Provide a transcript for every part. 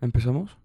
¿Empezamos?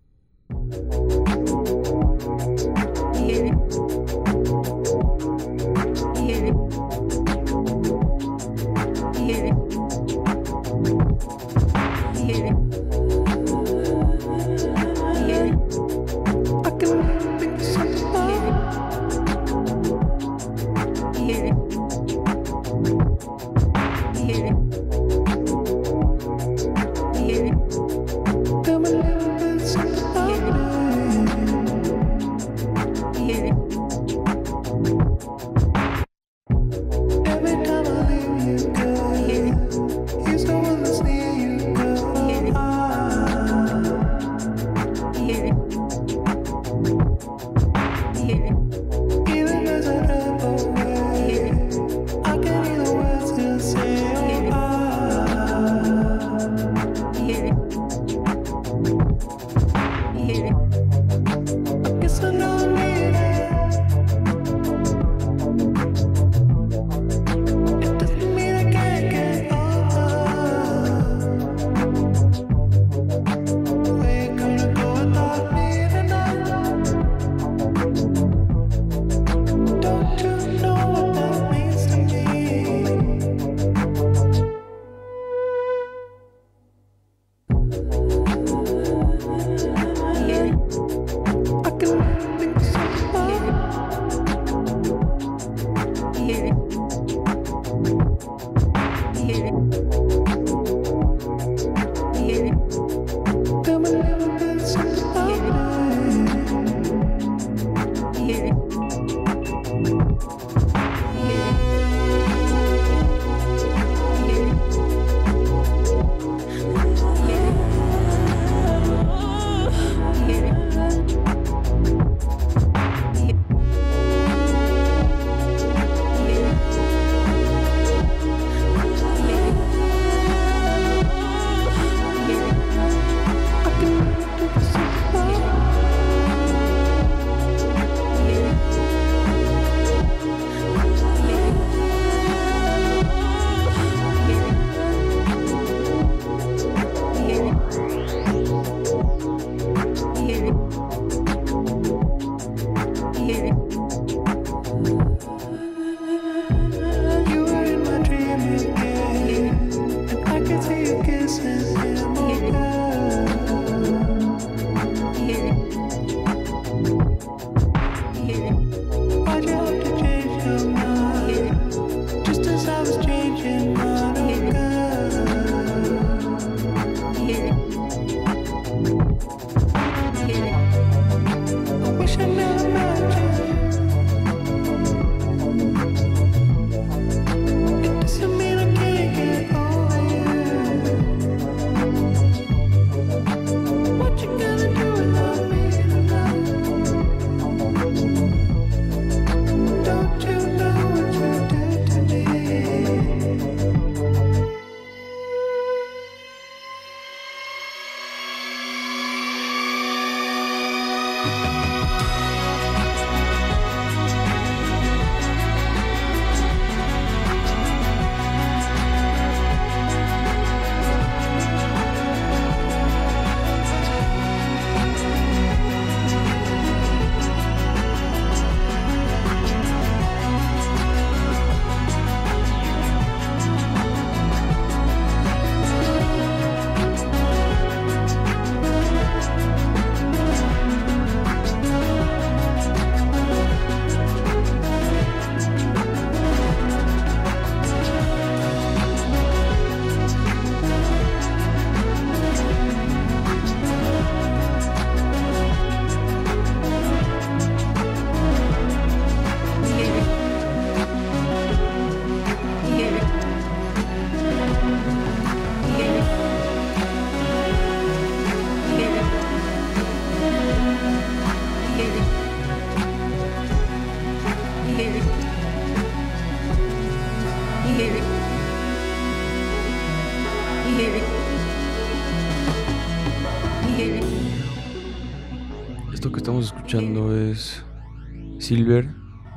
Silver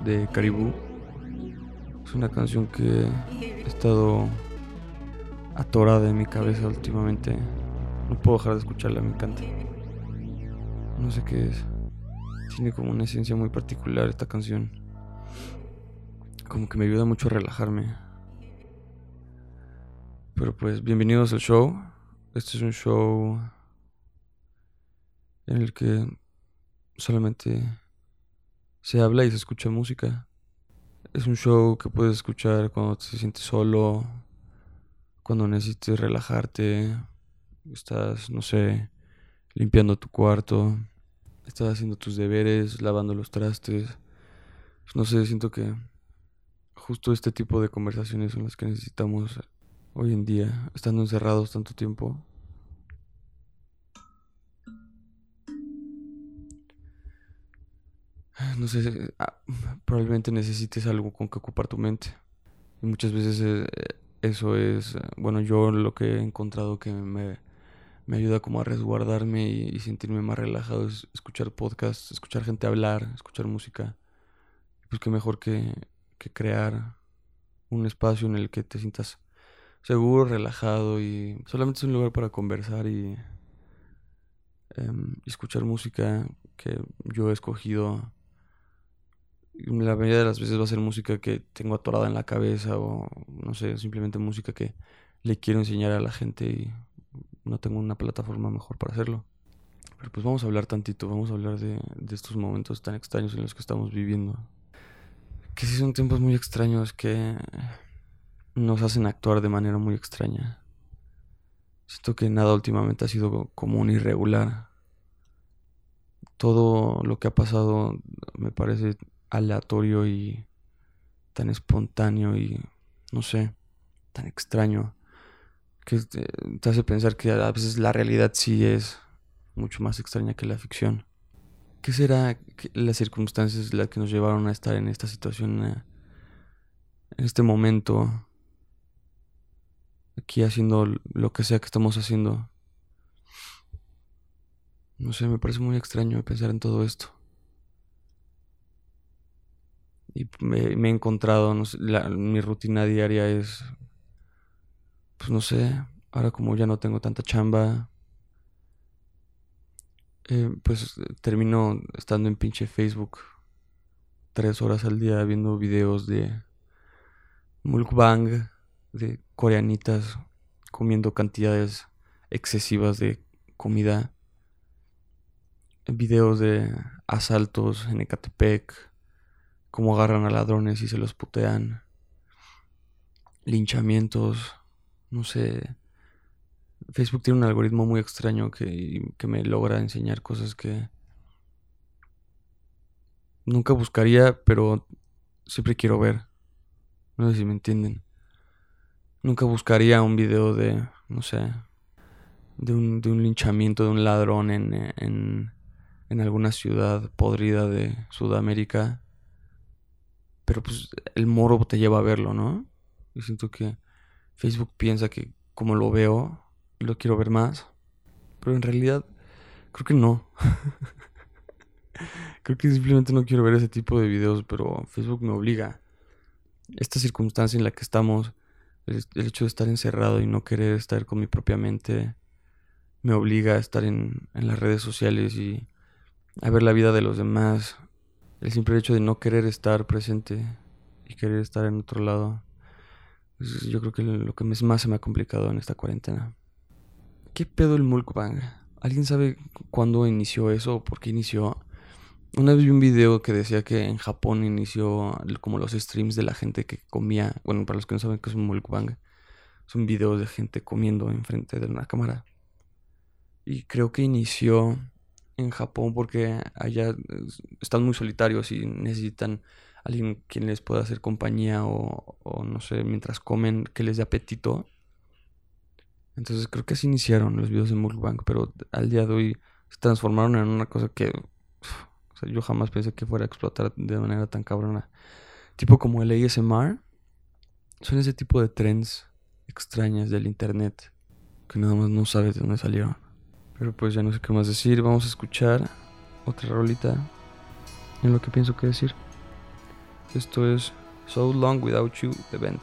de Caribou. Es una canción que ha estado atorada en mi cabeza últimamente. No puedo dejar de escucharla, me encanta. No sé qué es. Tiene como una esencia muy particular esta canción. Como que me ayuda mucho a relajarme. Pero pues bienvenidos al show. Este es un show en el que solamente se habla y se escucha música. Es un show que puedes escuchar cuando te sientes solo, cuando necesites relajarte, estás, no sé, limpiando tu cuarto, estás haciendo tus deberes, lavando los trastes. No sé, siento que justo este tipo de conversaciones son las que necesitamos hoy en día, estando encerrados tanto tiempo. No sé, ah, probablemente necesites algo con que ocupar tu mente. Y muchas veces eh, eso es, eh, bueno, yo lo que he encontrado que me, me ayuda como a resguardarme y, sentirme más relajado es escuchar podcasts, escuchar gente hablar, escuchar música. Pues qué mejor que, que crear un espacio en el que te sientas seguro, relajado y solamente es un lugar para conversar y em, escuchar música que yo he escogido la mayoría de las veces va a ser música que tengo atorada en la cabeza o no sé, simplemente música que le quiero enseñar a la gente y no tengo una plataforma mejor para hacerlo. Pero pues vamos a hablar tantito, vamos a hablar de, de estos momentos tan extraños en los que estamos viviendo. Que sí son tiempos muy extraños que nos hacen actuar de manera muy extraña. Siento que nada últimamente ha sido común y regular. Todo lo que ha pasado me parece aleatorio y tan espontáneo y no sé, tan extraño que te, hace pensar que a veces la realidad sí es mucho más extraña que la ficción. ¿Qué será las circunstancias las que nos llevaron a estar en esta situación, eh, en este momento, aquí haciendo lo que sea que estamos haciendo? No sé, me parece muy extraño pensar en todo esto. Y me, he encontrado, mi rutina diaria es, pues no sé, ahora como ya no tengo tanta chamba, eh, pues termino estando en pinche Facebook tres horas al día viendo videos de mukbang, de coreanitas comiendo cantidades excesivas de comida, videos de asaltos en Ecatepec, cómo agarran a ladrones y se los putean, linchamientos, no sé. Facebook tiene un algoritmo muy extraño que, que me logra enseñar cosas que nunca buscaría, pero siempre quiero ver. No sé si me entienden. Nunca buscaría un video de, no sé, de un, de un linchamiento de un ladrón en, en, en alguna ciudad podrida de Sudamérica pero pues el moro te lleva a verlo, ¿no? Y siento que Facebook piensa que como lo veo, lo quiero ver más. Pero en realidad, creo que no. creo que simplemente no quiero ver ese tipo de videos, pero Facebook me obliga. Esta circunstancia en la que estamos, el, hecho de estar encerrado y no querer estar con mi propia mente, me obliga a estar en, en las redes sociales y a ver la vida de los demás, el simple hecho de no querer estar presente y querer estar en otro lado, yo creo que lo que más se me ha complicado en esta cuarentena. ¿Qué pedo el mukbang? ¿Alguien sabe cuándo inició eso o por qué inició? Una vez vi un video que decía que en Japón inició como los streams de la gente que comía. Bueno, para los que no saben qué es un mukbang, son videos de gente comiendo enfrente de una cámara. Y creo que inició en Japón porque allá están muy solitarios y necesitan alguien quien les pueda hacer compañía o, no sé, mientras comen, que les dé apetito. Entonces creo que así iniciaron los videos de Mukbang, pero al día de hoy se transformaron en una cosa que yo jamás pensé que fuera a explotar de manera tan cabrona. Tipo como el ASMR. Son ese tipo de trends extrañas del internet que nada más no sabes de dónde salieron. Pero pues ya no sé qué más decir. Vamos a escuchar otra rolita en lo que pienso que decir. Esto es So Long Without You The Band.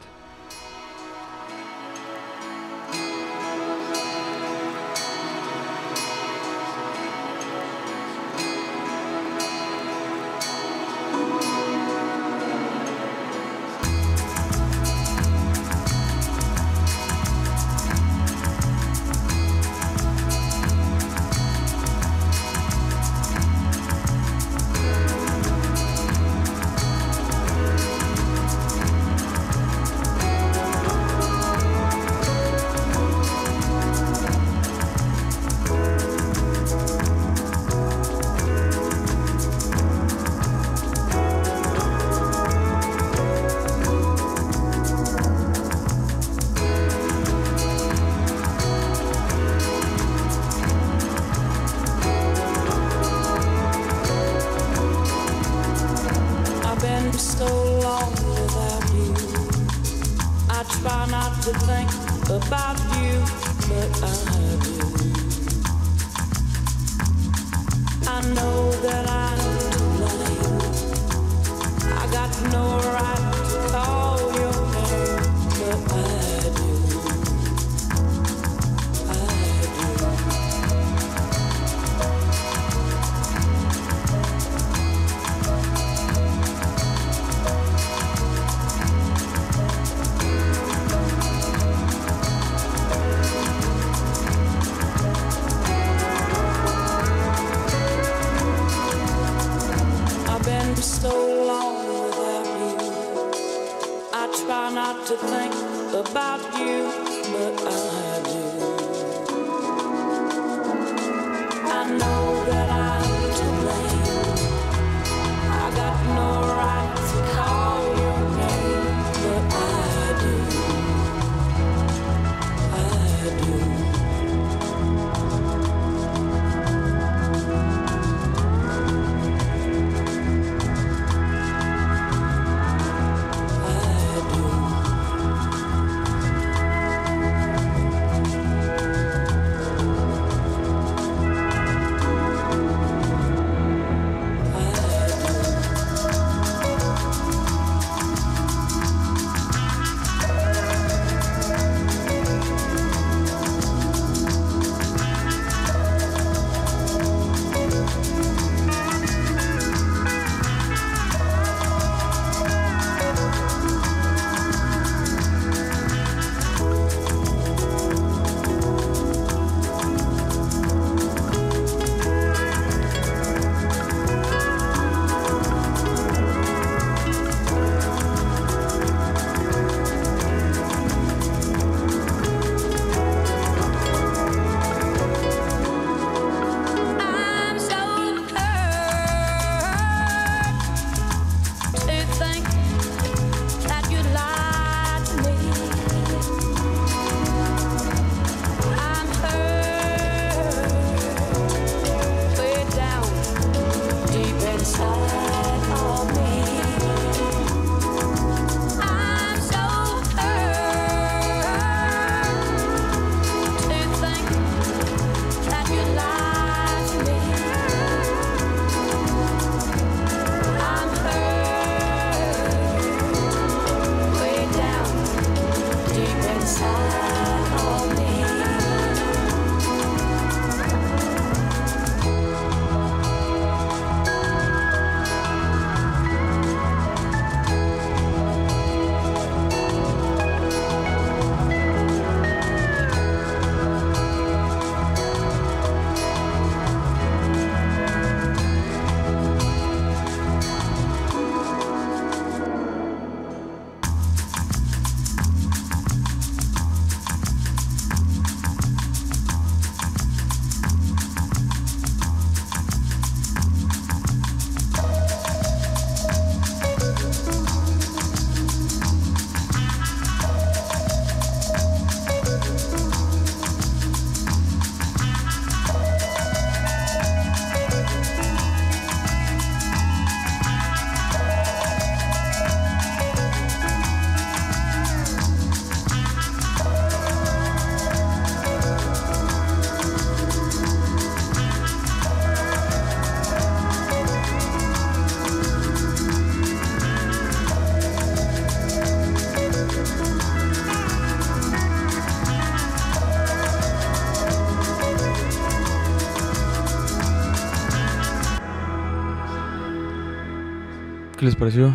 ¿Qué les pareció?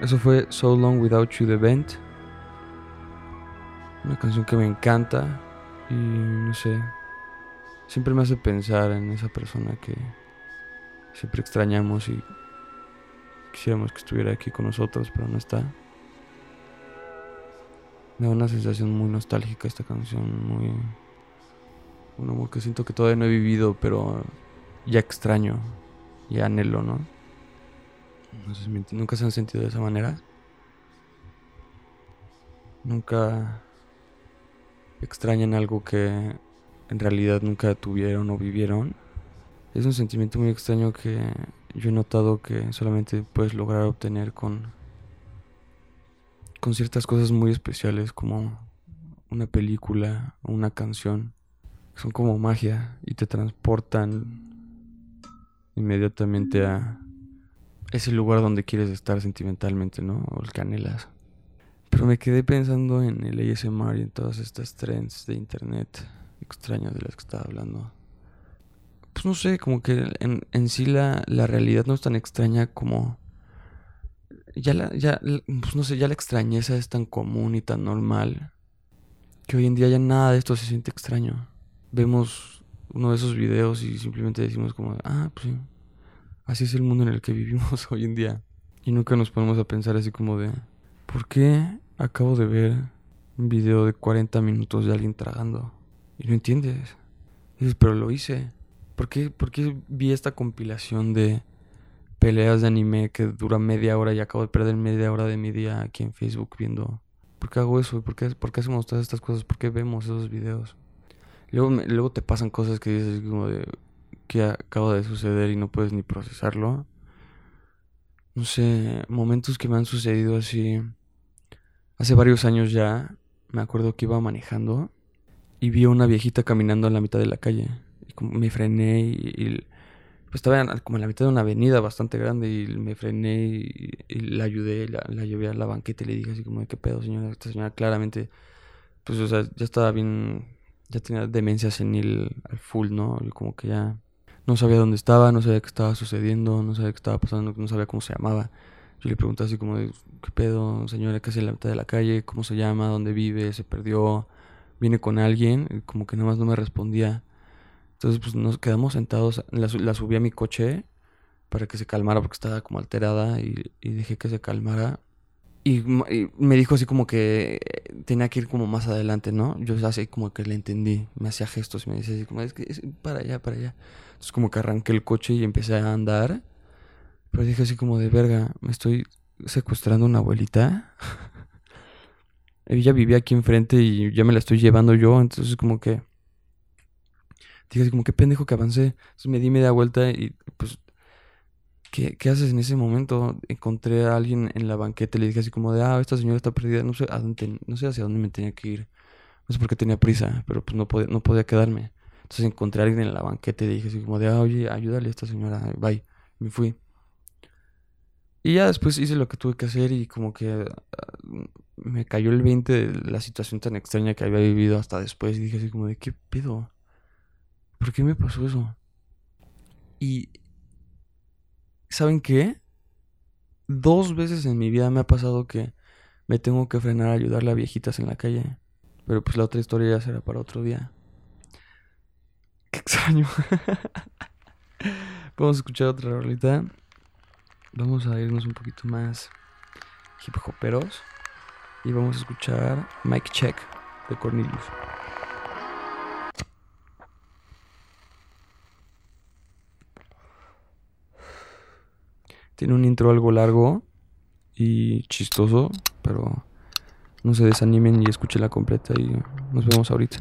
Eso fue So Long Without You The Band. Una canción que me encanta y no sé, siempre me hace pensar en esa persona que siempre extrañamos y quisiéramos que estuviera aquí con nosotros, pero no está. Me da una sensación muy nostálgica esta canción, muy un amor que siento que todavía no he vivido, pero ya extraño y anhelo, ¿no? Nunca se han sentido de esa manera. Nunca extrañan algo que en realidad nunca tuvieron o vivieron. Es un sentimiento muy extraño que yo he notado que solamente puedes lograr obtener con con ciertas cosas muy especiales como una película o una canción. Son como magia y te transportan inmediatamente a ese lugar donde quieres estar sentimentalmente, ¿no? O el que anhelas. Pero me quedé pensando en el ASMR y en todas estas trends de internet extrañas de las que estaba hablando. Pues no sé, como que en, en sí la, la realidad no es tan extraña como... Ya la, ya, pues no sé, ya la extrañeza es tan común y tan normal que hoy en día ya nada de esto se siente extraño. Vemos uno de esos videos y simplemente decimos como, ah, pues sí, así es el mundo en el que vivimos hoy en día. Y nunca nos ponemos a pensar así como de, ¿por qué acabo de ver un video de 40 minutos de alguien tragando? Y no entiendes. Dices, pero lo hice. ¿Por qué, ¿Por qué vi esta compilación de peleas de anime que dura media hora y acabo de perder media hora de mi día aquí en Facebook viendo? ¿Por qué hago eso? ¿Por qué, por qué hacemos todas estas cosas? ¿Por qué vemos esos videos? Luego, luego te pasan cosas que dices como de que acaba de suceder y no puedes ni procesarlo. No sé, momentos que me han sucedido así. Hace varios años ya, me acuerdo que iba manejando y vi a una viejita caminando en la mitad de la calle. Y como me frené y, y, pues estaba como en la mitad de una avenida bastante grande y me frené y, y la ayudé, la, llevé a la banqueta y le dije así como qué pedo señora, esta señora claramente, pues o sea, ya estaba bien, ya tenía demencia senil al full, ¿no? Yo como que ya no sabía dónde estaba, no sabía qué estaba sucediendo, no sabía qué estaba pasando, no sabía cómo se llamaba. Yo le pregunté así como ¿qué pedo, señora? Casi en la mitad de la calle, ¿cómo se llama? ¿Dónde vive? ¿Se perdió? ¿Viene con alguien? Y como que nada más no me respondía. Entonces, pues nos quedamos sentados, la, la subí a mi coche para que se calmara porque estaba como alterada y, y dejé que se calmara. Y, y me dijo así como que eh, tenía que ir como más adelante, ¿no? Yo así como que le entendí, me hacía gestos me decía así como, es que es para allá, para allá. Entonces como que arranqué el coche y empecé a andar. Pero dije así como de verga, me estoy secuestrando a una abuelita. Ella vivía aquí enfrente y ya me la estoy llevando yo, entonces como que... Dije así como que pendejo que avancé. Entonces me di media vuelta y pues... ¿Qué, qué haces en ese momento? Encontré a alguien en la banqueta y le dije así como de, ah, esta señora está perdida, no sé, a dónde, no sé hacia dónde me tenía que ir. No sé por qué tenía prisa, pero pues no podía, no podía quedarme. Entonces encontré a alguien en la banqueta y dije así como de, ah, oye, ayúdale a esta señora, bye. Me fui. Y ya después hice lo que tuve que hacer y como que ah, me cayó el 20 de la situación tan extraña que había vivido hasta después. Y dije así como de, ¿qué pedo? ¿Por qué me pasó eso? Y, ¿saben qué? Dos veces en mi vida me ha pasado que me tengo que frenar a ayudarle a viejitas en la calle. Pero pues la otra historia ya será para otro día. Qué extraño. Vamos a escuchar otra rolita. Vamos a irnos un poquito más hip hoperos. Y vamos a escuchar Mike Check de Cornelius. Tiene un intro algo largo y chistoso, pero no se desanimen y escuchen la completa y nos vemos ahorita.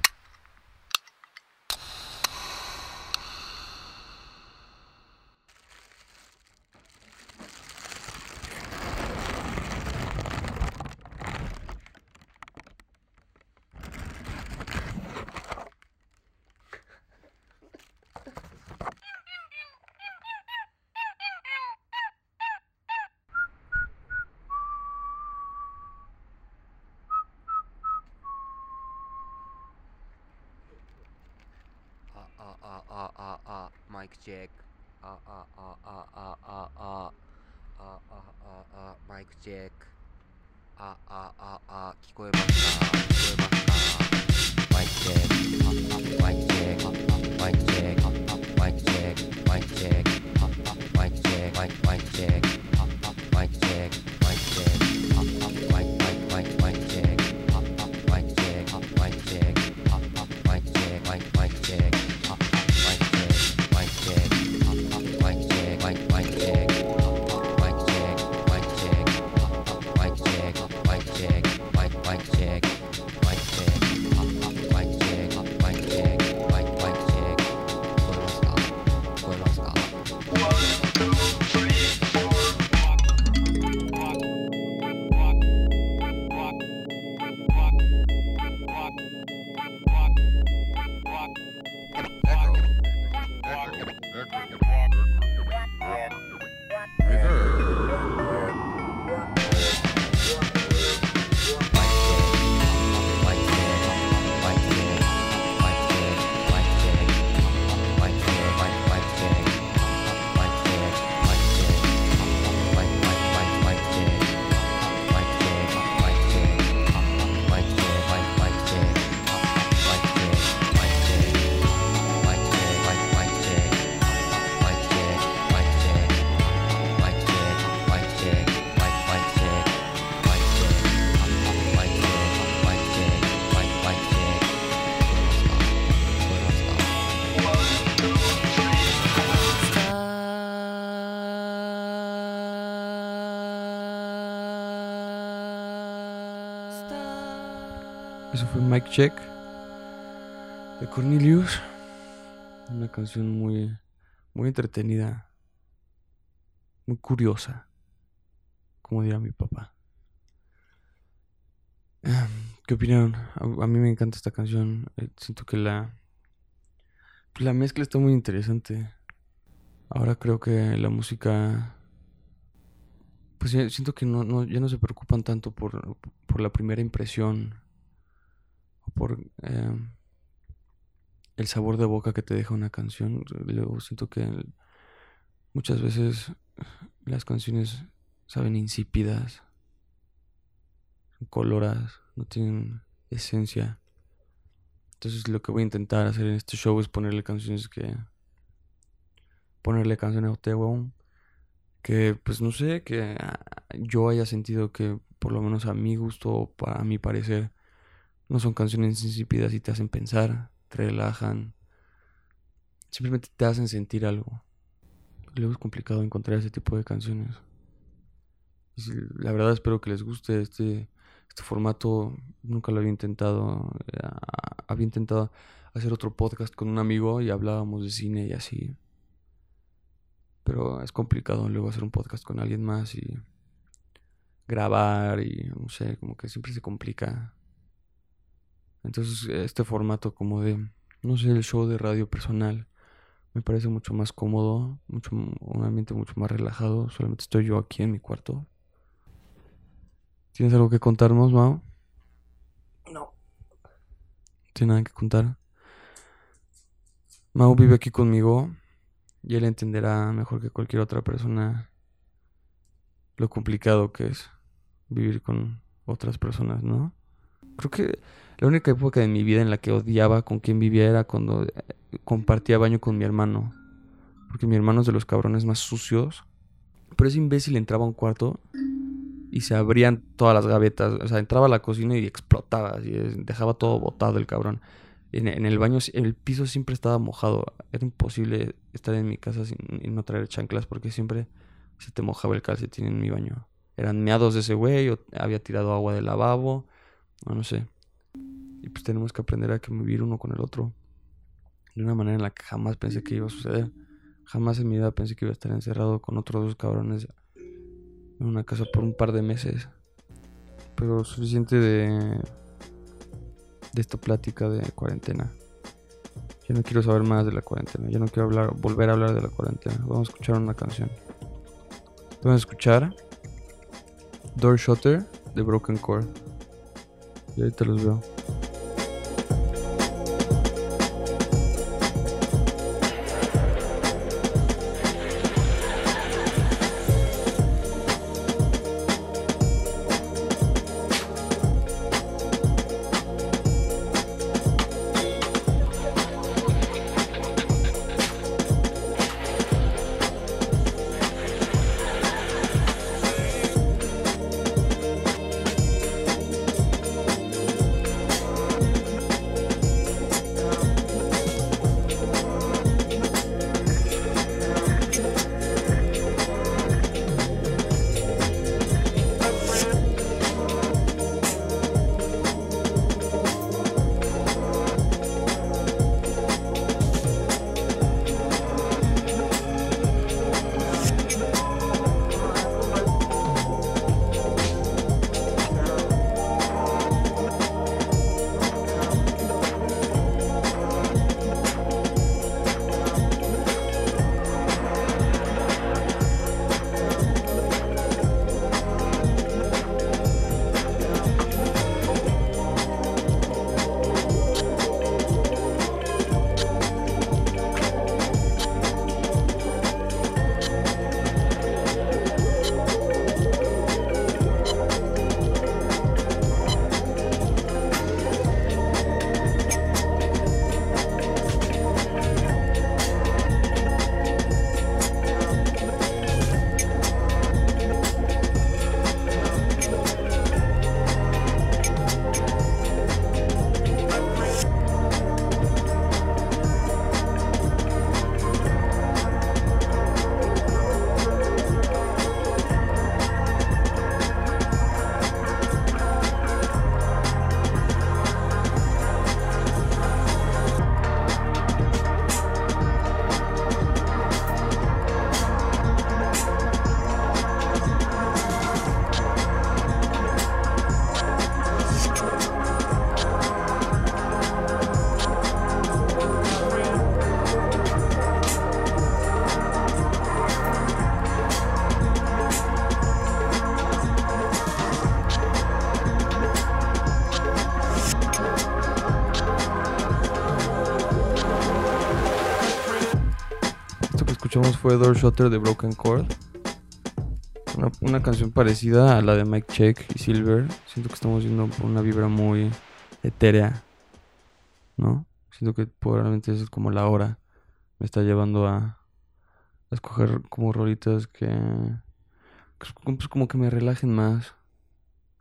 Fue Mike Check de Cornelius. Una canción muy, muy entretenida, muy curiosa, como diría mi papá. Ah, ¿Qué opinaron? A, mí me encanta esta canción. eh, Siento que la, pues la mezcla está muy interesante. Ahora creo que la música, pues ya siento que no, no, ya no se preocupan tanto por, por la primera impresión por eh, el sabor de boca que te deja una canción. Luego siento que muchas veces las canciones saben insípidas, son coloradas, no tienen esencia. Entonces lo que voy a intentar hacer en este show es ponerle canciones que... Ponerle canciones a usted, Que pues no sé, que ah, yo haya sentido que por lo menos a mi gusto, o pa- a mi parecer, no son canciones insípidas y te hacen pensar, te relajan, simplemente te hacen sentir algo. Luego es complicado encontrar ese tipo de canciones. Y la verdad espero que les guste este, este formato. Nunca lo había intentado. eh, había intentado hacer otro podcast con un amigo y hablábamos de cine y así. Pero es complicado luego hacer un podcast con alguien más y grabar y no sé, como que siempre se complica. Entonces este formato como de, no sé, el show de radio personal me parece mucho más cómodo, mucho, un ambiente mucho más relajado. Solamente estoy yo aquí en mi cuarto. ¿Tienes algo que contarnos, Mao? No. ¿Tienes nada que contar? Mau vive aquí conmigo y él entenderá mejor que cualquier otra persona lo complicado que es vivir con otras personas, ¿no? Creo que la única época de mi vida en la que odiaba con quien vivía era cuando eh, compartía baño con mi hermano. Porque mi hermano es de los cabrones más sucios. Pero ese imbécil entraba a un cuarto y se abrían todas las gavetas. O sea, entraba a la cocina y explotaba. Así, dejaba todo botado el cabrón. En, el baño, el piso siempre estaba mojado. Era imposible estar en mi casa sin y no traer chanclas porque siempre se te mojaba el calcetín en mi baño. Eran meados de ese güey había tirado agua del lavabo. O no sé. Y pues tenemos que aprender a convivir uno con el otro. De una manera en la que jamás pensé que iba a suceder. Jamás en mi vida pensé que iba a estar encerrado con otros dos cabrones en una casa por un par de meses. Pero suficiente de de esta plática de cuarentena. Yo no quiero saber más de la cuarentena. Yo no quiero hablar, volver a hablar de la cuarentena. Vamos a escuchar una canción. Vamos a escuchar Door Shutter de Broken Core. Y ahorita los veo. Fue Door Shutter de Broken Chord. Una, canción parecida a la de Mike Check y Silver. Siento que estamos yendo por una vibra muy etérea. ¿No? Siento que probablemente es como la hora. Me está llevando a, a escoger como rolitas que. que pues como que me relajen más.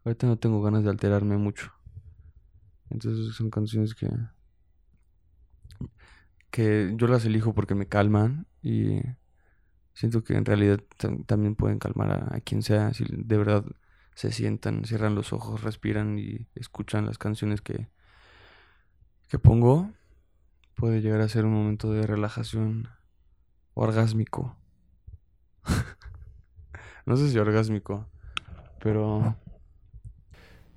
Ahorita no tengo ganas de alterarme mucho. Entonces son canciones que. que yo las elijo porque me calman y siento que en realidad tam- también pueden calmar a, quien sea si de verdad se sientan, cierran los ojos, respiran y escuchan las canciones que, que pongo. Puede llegar a ser un momento de relajación orgásmico. no sé si orgásmico, pero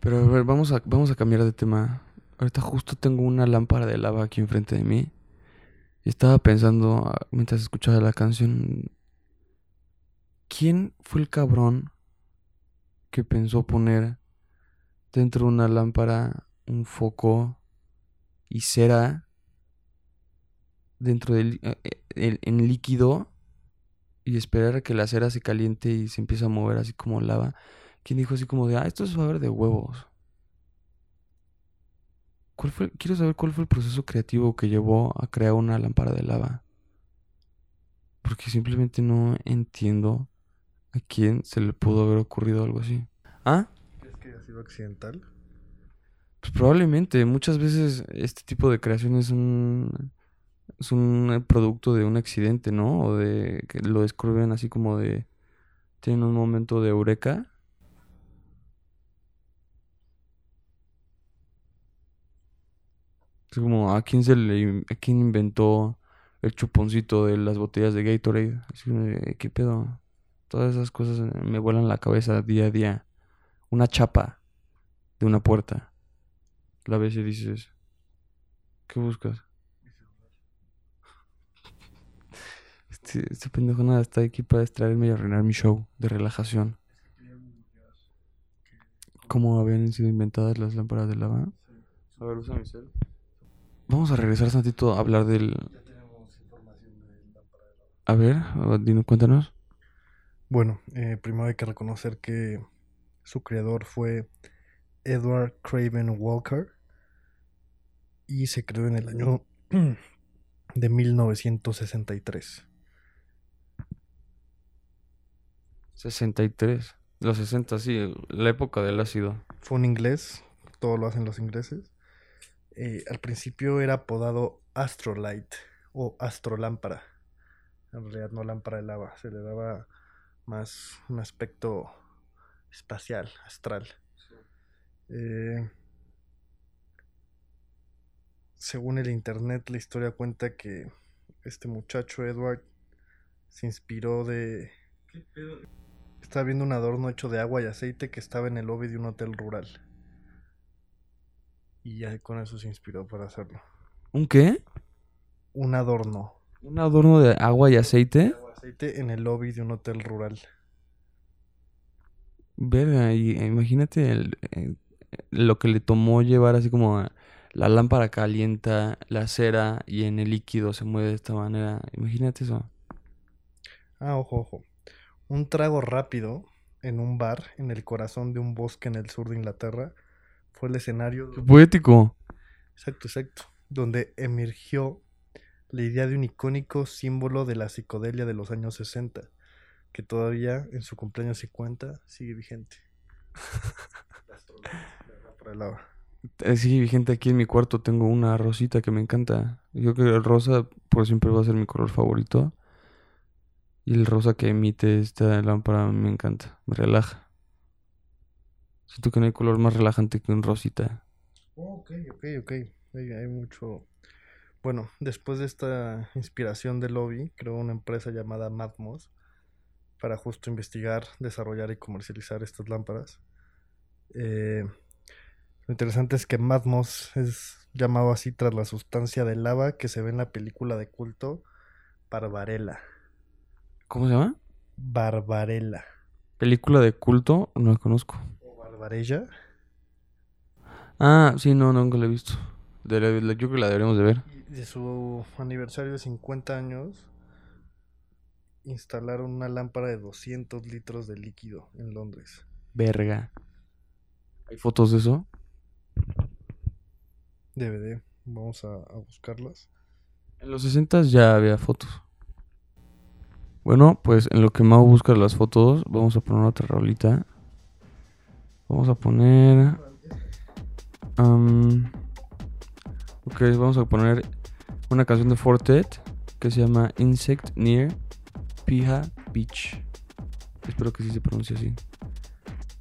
pero a ver, vamos a, vamos a cambiar de tema. Ahorita justo tengo una lámpara de lava aquí enfrente de mí. Estaba pensando, ah, mientras escuchaba la canción, ¿quién fue el cabrón que pensó poner dentro de una lámpara un foco y cera dentro del eh, eh, en líquido y esperar a que la cera se caliente y se empiece a mover así como lava? ¿Quién dijo así como de, ah, esto es saber de huevos? ¿Cuál fue, quiero saber cuál fue el proceso creativo que llevó a crear una lámpara de lava. Porque simplemente no entiendo a quién se le pudo haber ocurrido algo así. ¿Ah? ¿Crees que haya sido accidental? Pues probablemente. Muchas veces este tipo de creaciones son, es un producto de un accidente, ¿no? O de que lo describen así como de... Tienen un momento de eureka. Es como, ¿a quién se le... a quién inventó el chuponcito de las botellas de Gatorade? ¿qué pedo? Todas esas cosas me vuelan la cabeza día a día. Una chapa de una puerta. La ves y dices, ¿qué buscas? Este, este pendejo nada está aquí para distraerme y arruinar mi show de relajación. ¿Cómo habían sido inventadas las lámparas de lava? A ver, usa mi cel. Vamos a regresar tantito a hablar del... A ver, dinos, cuéntanos. Bueno, eh, primero hay que reconocer que su creador fue Edward Craven Walker y se creó en el año de 1963. 63. Los 60, sí, la época del ácido. Fue un inglés, todo lo hacen los ingleses. Eh, al principio era apodado Astrolight o Astrolámpara. En realidad no lámpara de lava, se le daba más un aspecto espacial, astral. Eh, según el internet, la historia cuenta que este muchacho Edward se inspiró de... Estaba viendo un adorno hecho de agua y aceite que estaba en el lobby de un hotel rural. Y ya con eso se inspiró para hacerlo. ¿Un qué? Un adorno ¿Un adorno de agua y aceite? Aceite en el lobby de un hotel rural. Verga, y eh, imagínate el- eh, lo que le tomó llevar así como la lámpara calienta, la cera y en el líquido se mueve de esta manera. Imagínate eso. Ah, ojo, ojo. Un trago rápido en un bar en el corazón de un bosque en el sur de Inglaterra fue el escenario. Poético. Exacto, exacto. Donde emergió la idea de un icónico símbolo de la psicodelia de los años 60, que todavía en su cumpleaños 50 sigue vigente. La astrología, la lámpara de lava. Eh, Sí, vigente aquí en mi cuarto tengo una rosita que me encanta. Yo creo que el rosa por siempre va a ser mi color favorito. Y el rosa que emite esta lámpara me encanta, me relaja. Siento que no hay color más relajante que un rosita. Oh, ok, ok, ok. Hay, hay mucho. Bueno, después de esta inspiración de Lobby, creó una empresa llamada Matmos para justo investigar, desarrollar y comercializar estas lámparas. Eh, lo interesante es que Matmos es llamado así tras la sustancia de lava que se ve en la película de culto Barbarella. ¿Cómo se llama? Barbarella. Película de culto, no la conozco. O Barbarella. Ah, sí, no, nunca la he visto. De la- yo creo que la deberíamos de ver. De su aniversario de 50 años instalaron una lámpara de 200 litros de líquido en Londres. Verga. ¿Hay fotos de eso? DVD, vamos a, a buscarlas. En los 60 ya había fotos. Bueno, pues en lo que Mau busca las fotos, vamos a poner otra rolita. Vamos a poner. am, ok, vamos a poner una canción de Fortet que se llama Insect Near Piha Beach. Espero que sí se pronuncie así.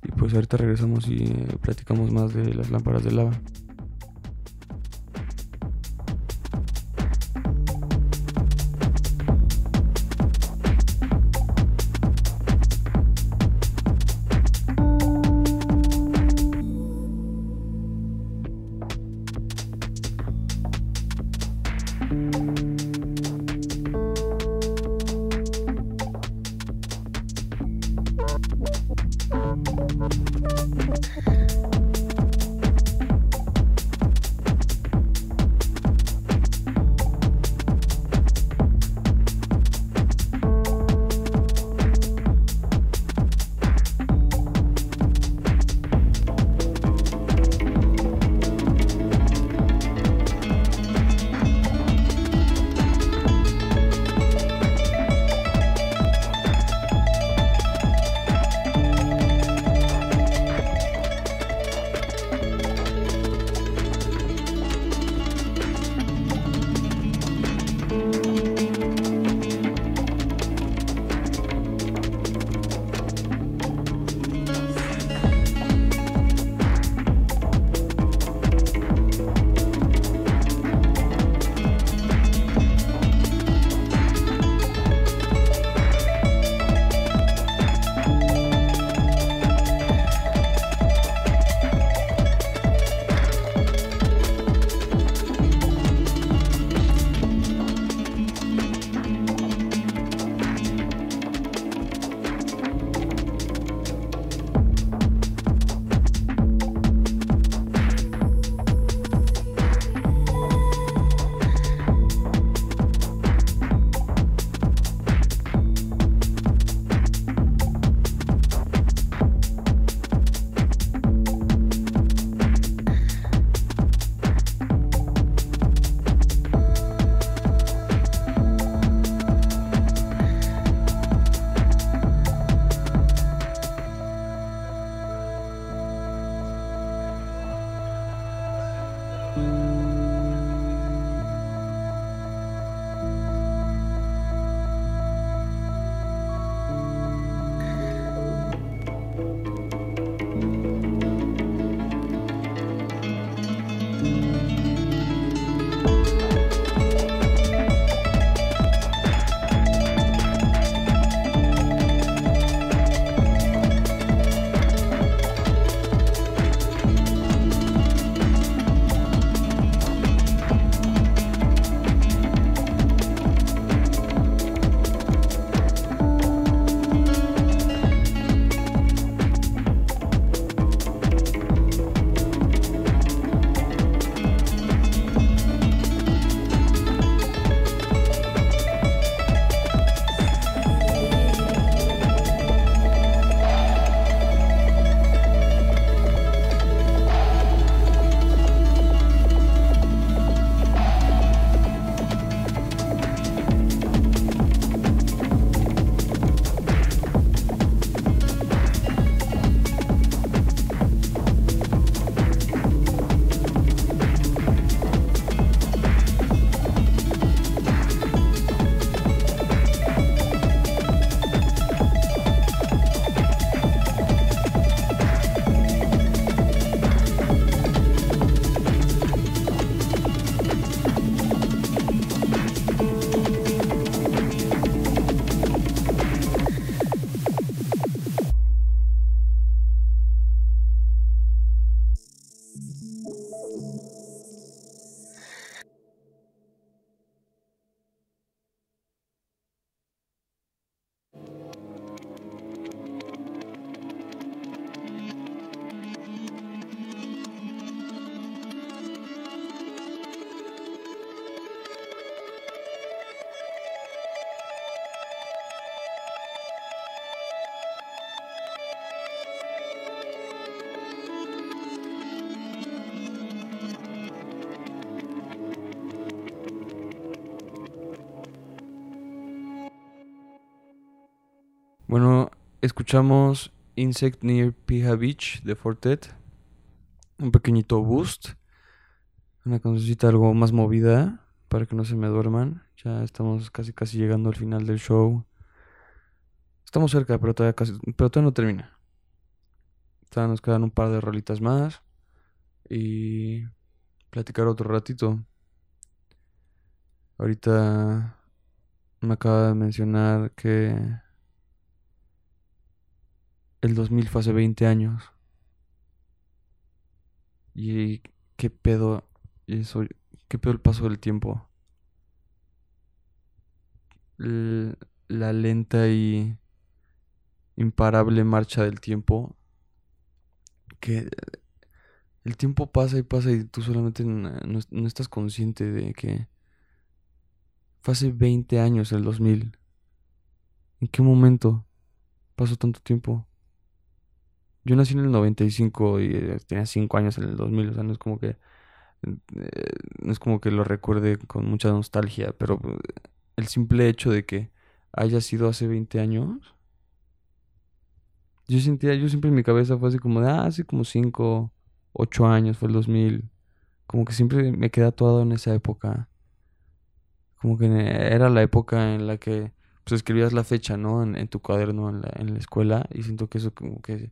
Y pues ahorita regresamos y eh, platicamos más de las lámparas de lava. Escuchamos Insect Near Pija Beach de Fortet. Un pequeñito boost. Una cancioncita algo más movida para que no se me duerman. Ya estamos casi casi llegando al final del show. Estamos cerca, pero todavía casi, pero todavía no termina. Todavía nos quedan un par de rolitas más y platicar otro ratito. Ahorita me acaba de mencionar que el 2000 fue hace 20 años. Y qué pedo eso, qué pedo el paso del tiempo. La lenta y imparable marcha del tiempo. Que el tiempo pasa y pasa y tú solamente no estás consciente de que fue hace 20 años el 2000. ¿En qué momento pasó tanto tiempo? Yo nací en el 95 y eh, tenía 5 años en el 2000, o sea, no es como que eh, no es como que lo recuerde con mucha nostalgia, pero eh, el simple hecho de que haya sido hace 20 años, yo sentía, yo siempre en mi cabeza fue así como de, ah, hace como 5, 8 años fue el 2000, como que siempre me quedé atuado en esa época, como que era la época en la que pues escribías la fecha, ¿no? En, en tu cuaderno en la, en la escuela y siento que eso como que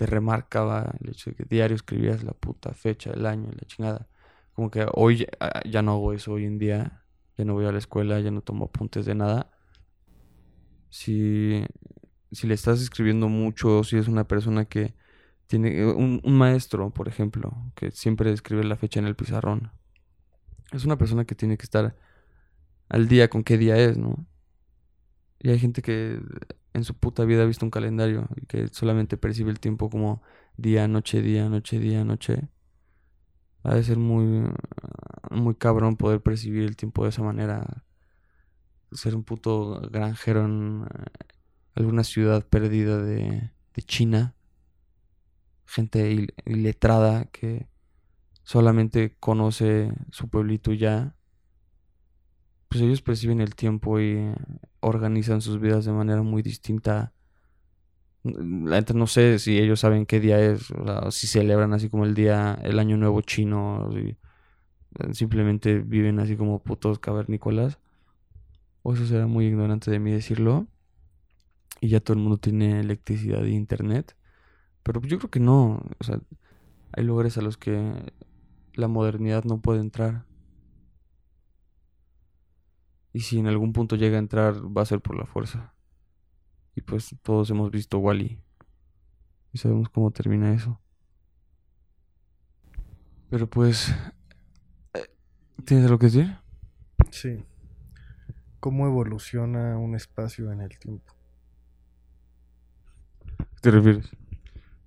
te remarcaba el hecho de que diario escribías la puta fecha, el año, la chingada. Como que hoy ya, ah, ya no hago eso hoy en día, ya no voy a la escuela, ya no tomo apuntes de nada. Si, si le estás escribiendo mucho, si es una persona que tiene un, un maestro, por ejemplo, que siempre escribe la fecha en el pizarrón, es una persona que tiene que estar al día con qué día es, ¿no? Y hay gente que en su puta vida ha visto un calendario y que solamente percibe el tiempo como día, noche, día, noche, día, noche. Ha de ser muy, muy cabrón poder percibir el tiempo de esa manera. Ser un puto granjero en eh, alguna ciudad perdida de, de China. Gente il- iletrada que solamente conoce su pueblito ya. Pues ellos perciben el tiempo y organizan sus vidas de manera muy distinta. La neta no sé si ellos saben qué día es, o sea, si celebran así como el día, el año nuevo chino, si eh, simplemente viven así como putos cavernícolas. O eso será muy ignorante de mí decirlo. Y ya todo el mundo tiene electricidad e internet. Pero yo creo que no. O sea, hay lugares a los que la modernidad no puede entrar. Y si en algún punto llega a entrar, va a ser por la fuerza. Y pues todos hemos visto Wally. Y sabemos cómo termina eso. Pero pues... eh, ¿Tienes algo que decir? Sí. ¿Cómo evoluciona un espacio en el tiempo? ¿Qué te refieres?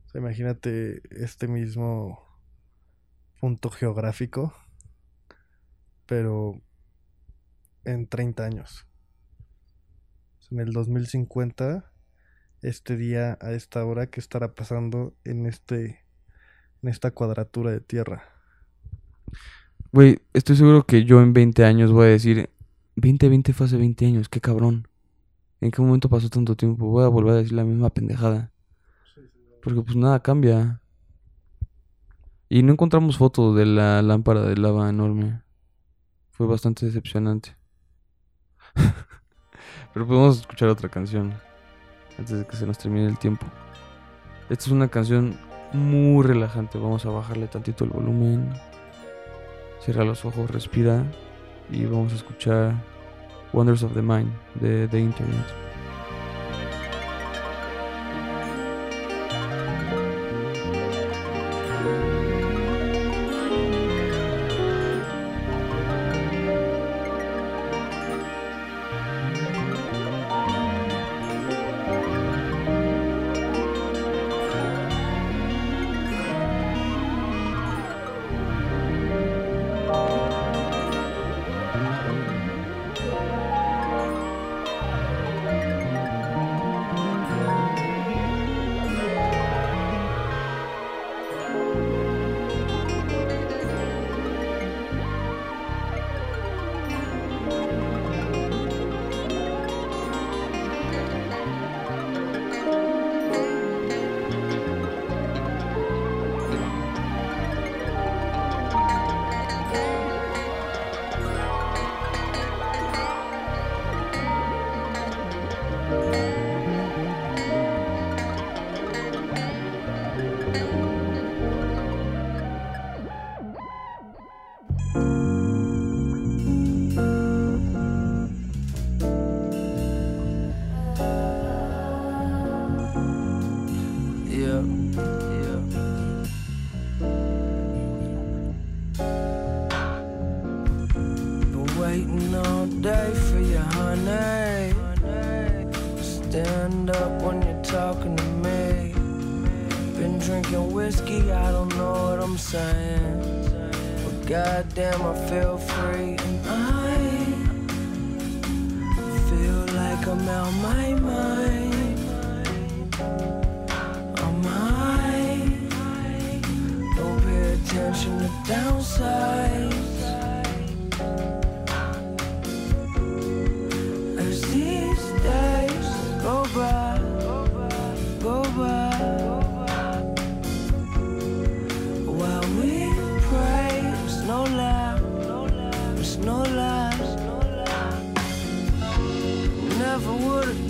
O sea, imagínate este mismo punto geográfico, pero en 30 años. En el 2050, este día a esta hora, ¿qué estará pasando en este en esta cuadratura de tierra? Güey, estoy seguro que yo en 20 años voy a decir... 2020 fue hace 20 años, qué cabrón. ¿En qué momento pasó tanto tiempo? Voy a volver a decir la misma pendejada. Porque pues nada cambia. Y no encontramos fotos de la lámpara de lava enorme. Fue bastante decepcionante. Pero podemos escuchar otra canción. Antes de que se nos termine el tiempo. Esta es una canción muy relajante. Vamos a bajarle tantito el volumen. Cierra los ojos, respira. Y vamos a escuchar Wonders of the Mind de The Internet.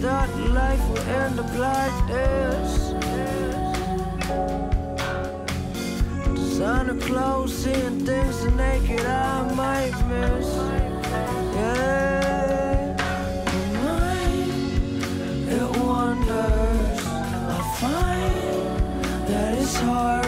Thought life would end up like this. Designer clothes, seeing things the naked eye might miss. Yeah, mine, it wonders. I find that it's harder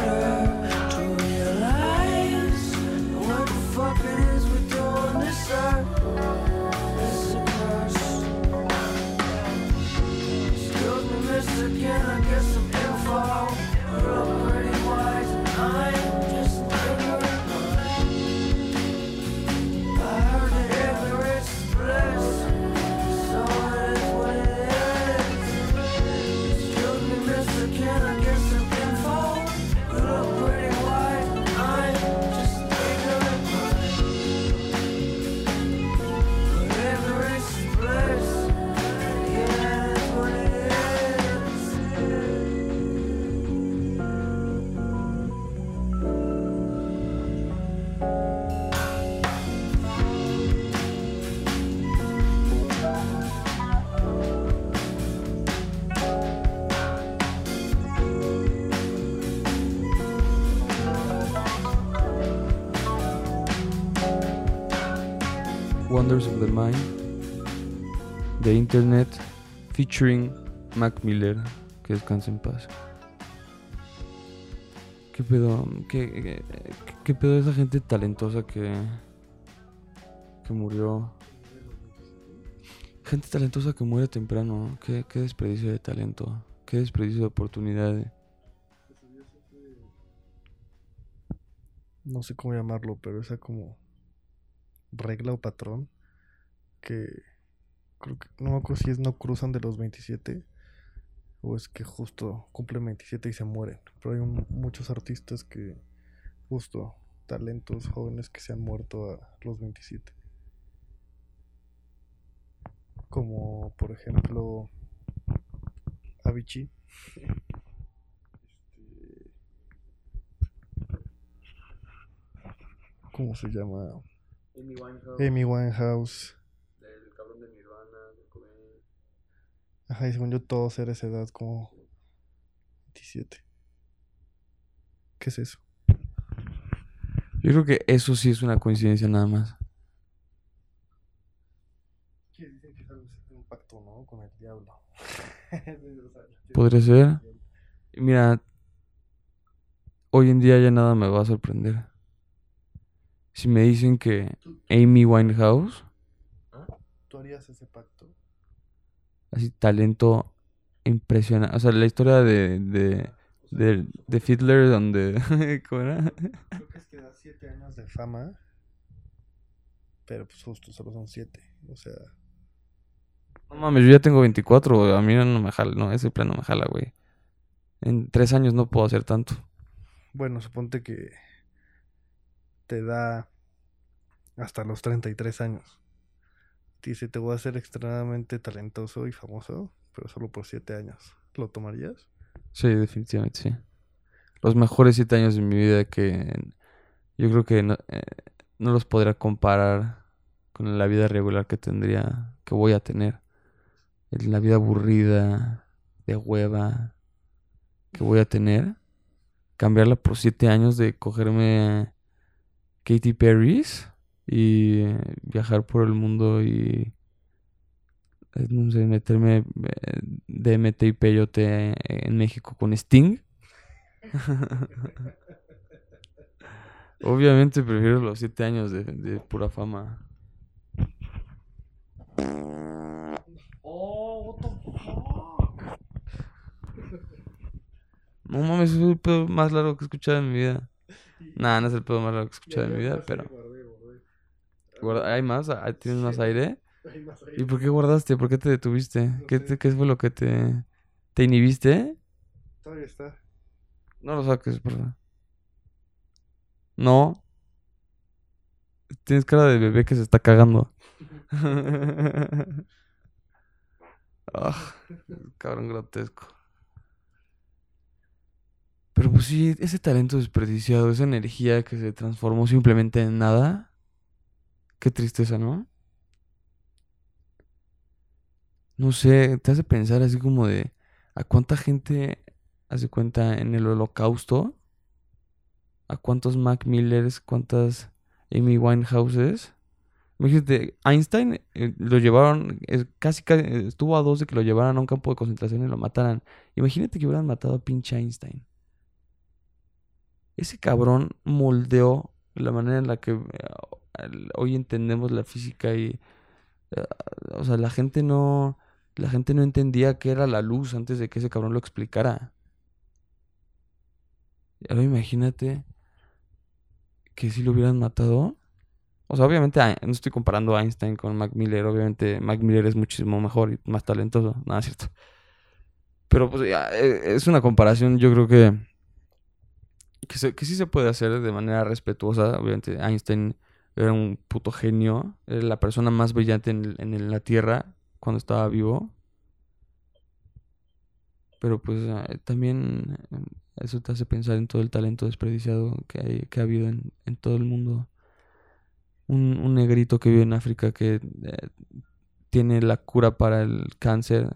Internet, featuring Mac Miller, que descanse en paz. ¿Qué pedo? ¿Qué, qué, qué pedo esa gente talentosa que, que murió? Gente talentosa que muere temprano. ¿Qué, qué desperdicio de talento. Qué desperdicio de oportunidades. no sé cómo llamarlo, pero esa como regla o patrón que creo que no me acuerdo si es no cruzan de los 27 o es que justo cumplen 27 y se mueren. Pero hay un- muchos artistas que justo talentos jóvenes que se han muerto a los 27. Como por ejemplo Avicii. Este, ¿Cómo se llama? Amy Winehouse, Amy Winehouse. el cabrón de Nirvana, de Cobain. Ajá, y según yo todos eran esa edad como 27. ¿Qué es eso? Yo creo que eso sí es una coincidencia nada más. Que dicen que es un pacto, ¿no? Con el diablo. Podría ser. Mira, hoy en día ya nada me va a sorprender. Si me dicen que Amy Winehouse, ¿Tú harías ese pacto? Así talento impresionante. O sea, la historia de, de, de, de Fiddler, donde. ¿Cómo era? Creo que es que da 7 años de fama. Pero pues justo solo son 7. O sea, No mames, yo ya tengo 24, güey, A mí no me jala, no, ese plan no me jala, güey. En tres años no puedo hacer tanto. bueno, suponte que te da hasta los 33 años. Dice, te voy a hacer extremadamente talentoso y famoso, pero solo por 7 años. ¿Lo tomarías? Sí, definitivamente sí. Los mejores siete años de mi vida que yo creo que no, eh, no los podría comparar con la vida regular que tendría, que voy a tener. En La vida aburrida, de hueva, que voy a tener. Cambiarla por siete años de cogerme Katy Perry's y viajar por el mundo y eh, no sé, meterme eh, DMT y peyote en México con Sting. Obviamente prefiero los siete años de, de pura fama. Oh, what the fuck? No mames, es el pedo más largo que he escuchado en mi vida. Nah, no es el pedo más largo que he escuchado en mi vida, pero. Guarda- ¿Hay más? ¿Ah, ¿Tienes más aire? ¿Y por qué guardaste? ¿Por qué te detuviste? ¿Qué, te- qué fue lo que te. ¿Te inhibiste? Todavía está. No lo saques, por favor. No. Tienes cara de bebé que se está cagando. Ah, cabrón grotesco. Pero pues sí, ese talento desperdiciado, esa energía que se transformó simplemente en nada. Qué tristeza, ¿no? No sé, te hace pensar así como de a cuánta gente hace cuenta en el holocausto, a cuántos Mac Millers, cuántas Amy Winehouses. Imagínate, Einstein eh, lo llevaron, casi, casi estuvo a dos de que lo llevaran a un campo de concentración y lo mataran. Imagínate que hubieran matado a pinche Einstein. Ese cabrón moldeó la manera en la que eh, hoy entendemos la física y, eh, o sea, la gente no, la gente no entendía qué era la luz antes de que ese cabrón lo explicara. Ahora imagínate que si lo hubieran matado. O sea, obviamente no estoy comparando a Einstein con Mac Miller. Obviamente Mac Miller es muchísimo mejor y más talentoso. Nada, es cierto. Pero pues ya, eh, es una comparación, yo creo que, que, se- que sí se puede hacer de manera respetuosa. Obviamente Einstein era un puto genio. Era la persona más brillante en, la Tierra cuando estaba vivo. Pero pues eh, también eh, eso te hace pensar en todo el talento desperdiciado que, ha habido en, todo el mundo. Un, un negrito que vive en África que eh, tiene la cura para el cáncer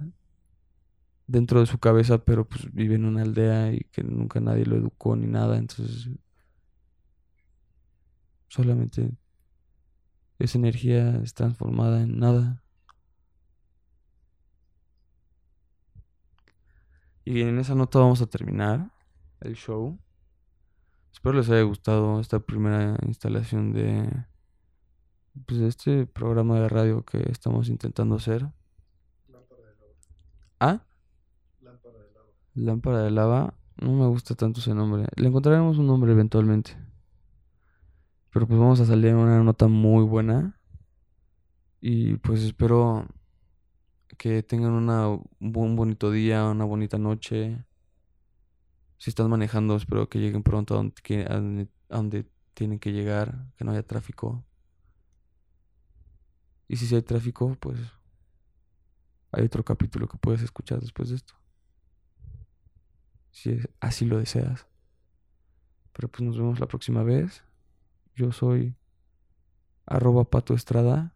dentro de su cabeza, pero pues vive en una aldea y que nunca nadie lo educó ni nada, entonces solamente esa energía es transformada en nada. Y en esa nota vamos a terminar el show. Espero les haya gustado esta primera instalación de pues de este programa de radio que estamos intentando hacer. ¿Ah? Lámpara de lava. No me gusta tanto ese nombre. Le encontraremos un nombre eventualmente. Pero pues vamos a salir una nota muy buena. Y pues espero que tengan una, un bonito día, una bonita noche. Si están manejando, espero que lleguen pronto a donde, tienen que llegar, que no haya tráfico. Y si hay tráfico, pues hay otro capítulo que puedes escuchar después de esto. Si es- así lo deseas. Pero pues nos vemos la próxima vez. Yo soy arroba pato estrada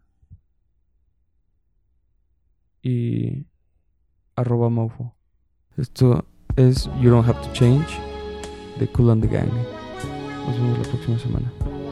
y arroba maufo. Esto es You Don't Have to Change de Cool and the Gang. Nos vemos la próxima semana.